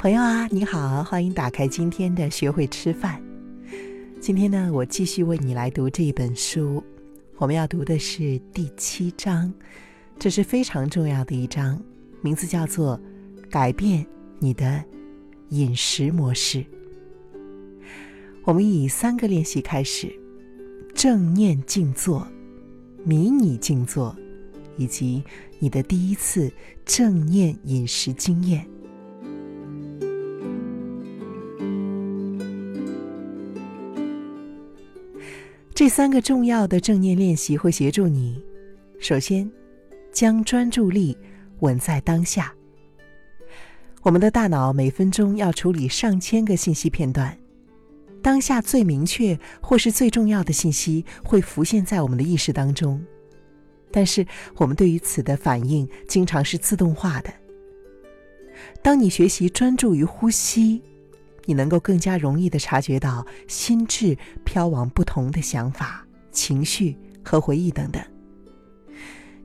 朋友啊，你好，欢迎打开今天的学会吃饭。今天呢，我继续为你来读这一本书，我们要读的是第七章，这是非常重要的一章，名字叫做“改变你的饮食模式”。我们以三个练习开始：正念静坐、迷你静坐，以及你的第一次正念饮食经验。这三个重要的正念练习会协助你：首先，将专注力稳在当下。我们的大脑每分钟要处理上千个信息片段，当下最明确或是最重要的信息会浮现在我们的意识当中，但是我们对于此的反应经常是自动化的。当你学习专注于呼吸。你能够更加容易的察觉到心智飘往不同的想法、情绪和回忆等等。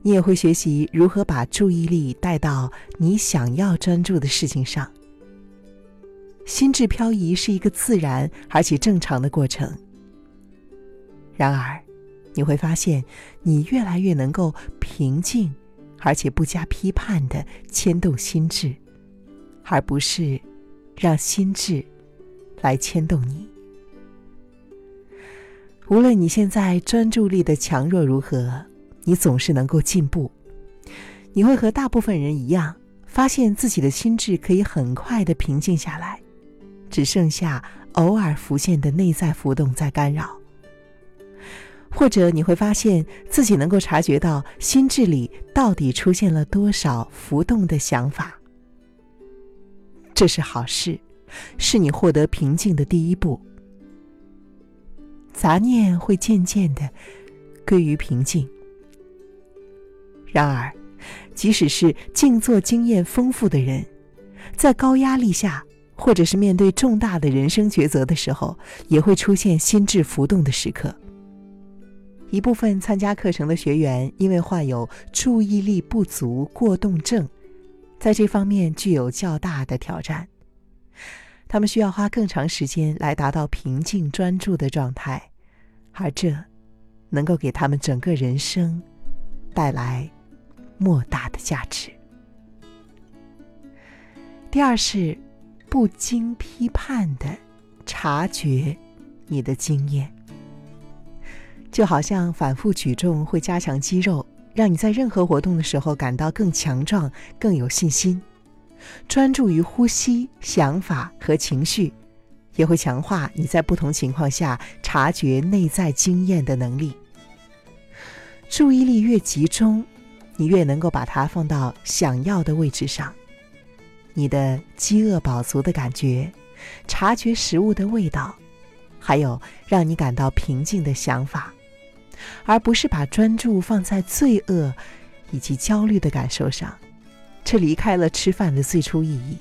你也会学习如何把注意力带到你想要专注的事情上。心智漂移是一个自然而且正常的过程。然而，你会发现你越来越能够平静而且不加批判的牵动心智，而不是让心智。来牵动你。无论你现在专注力的强弱如何，你总是能够进步。你会和大部分人一样，发现自己的心智可以很快的平静下来，只剩下偶尔浮现的内在浮动在干扰。或者你会发现自己能够察觉到心智里到底出现了多少浮动的想法，这是好事。是你获得平静的第一步。杂念会渐渐的归于平静。然而，即使是静坐经验丰富的人，在高压力下，或者是面对重大的人生抉择的时候，也会出现心智浮动的时刻。一部分参加课程的学员，因为患有注意力不足过动症，在这方面具有较大的挑战。他们需要花更长时间来达到平静专注的状态，而这能够给他们整个人生带来莫大的价值。第二是不经批判的察觉你的经验，就好像反复举重会加强肌肉，让你在任何活动的时候感到更强壮、更有信心。专注于呼吸、想法和情绪，也会强化你在不同情况下察觉内在经验的能力。注意力越集中，你越能够把它放到想要的位置上。你的饥饿饱足的感觉，察觉食物的味道，还有让你感到平静的想法，而不是把专注放在罪恶以及焦虑的感受上。却离开了吃饭的最初意义。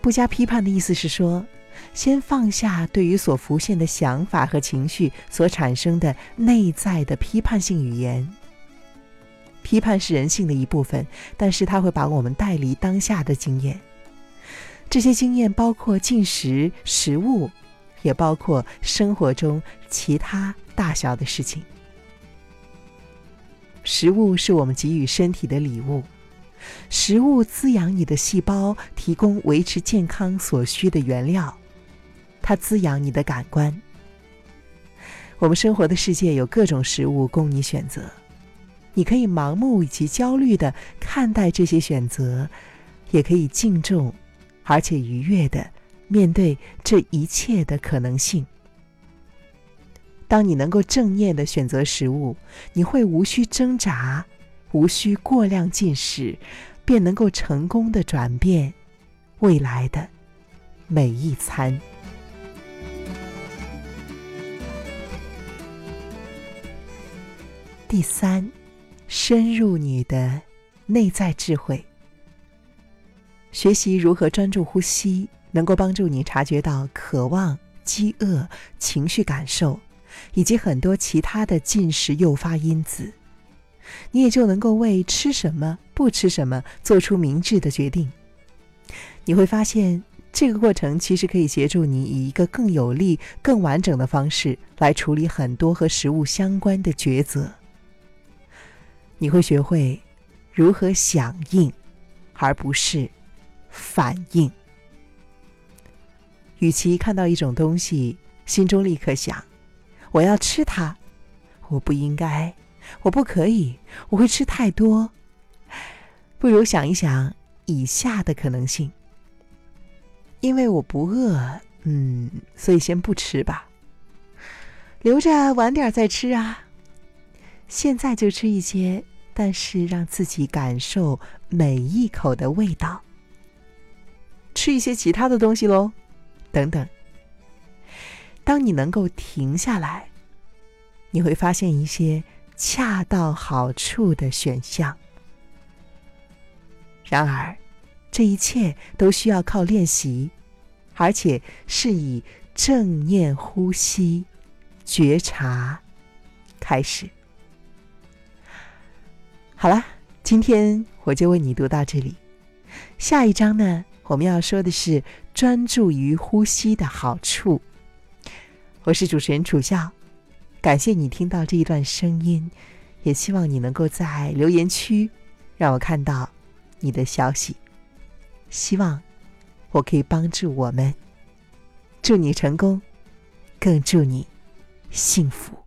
不加批判的意思是说，先放下对于所浮现的想法和情绪所产生的内在的批判性语言。批判是人性的一部分，但是它会把我们带离当下的经验。这些经验包括进食食物，也包括生活中其他大小的事情。食物是我们给予身体的礼物，食物滋养你的细胞，提供维持健康所需的原料，它滋养你的感官。我们生活的世界有各种食物供你选择，你可以盲目以及焦虑的看待这些选择，也可以敬重，而且愉悦的面对这一切的可能性。当你能够正念的选择食物，你会无需挣扎，无需过量进食，便能够成功的转变未来的每一餐。第三，深入你的内在智慧，学习如何专注呼吸，能够帮助你察觉到渴望、饥饿、情绪感受。以及很多其他的进食诱发因子，你也就能够为吃什么、不吃什么做出明智的决定。你会发现，这个过程其实可以协助你以一个更有力、更完整的方式来处理很多和食物相关的抉择。你会学会如何响应，而不是反应。与其看到一种东西，心中立刻想：“我要吃它，我不应该，我不可以，我会吃太多。”不如想一想以下的可能性：因为我不饿，嗯，所以先不吃吧，留着晚点再吃啊。现在就吃一些，但是让自己感受每一口的味道。吃一些其他的东西喽。等等，当你能够停下来，你会发现一些恰到好处的选项。然而，这一切都需要靠练习，而且是以正念呼吸、觉察开始。好了，今天我就为你读到这里。下一章呢？我们要说的是专注于呼吸的好处。我是主持人楚笑，感谢你听到这一段声音，也希望你能够在留言区让我看到你的消息。希望我可以帮助我们，祝你成功，更祝你幸福。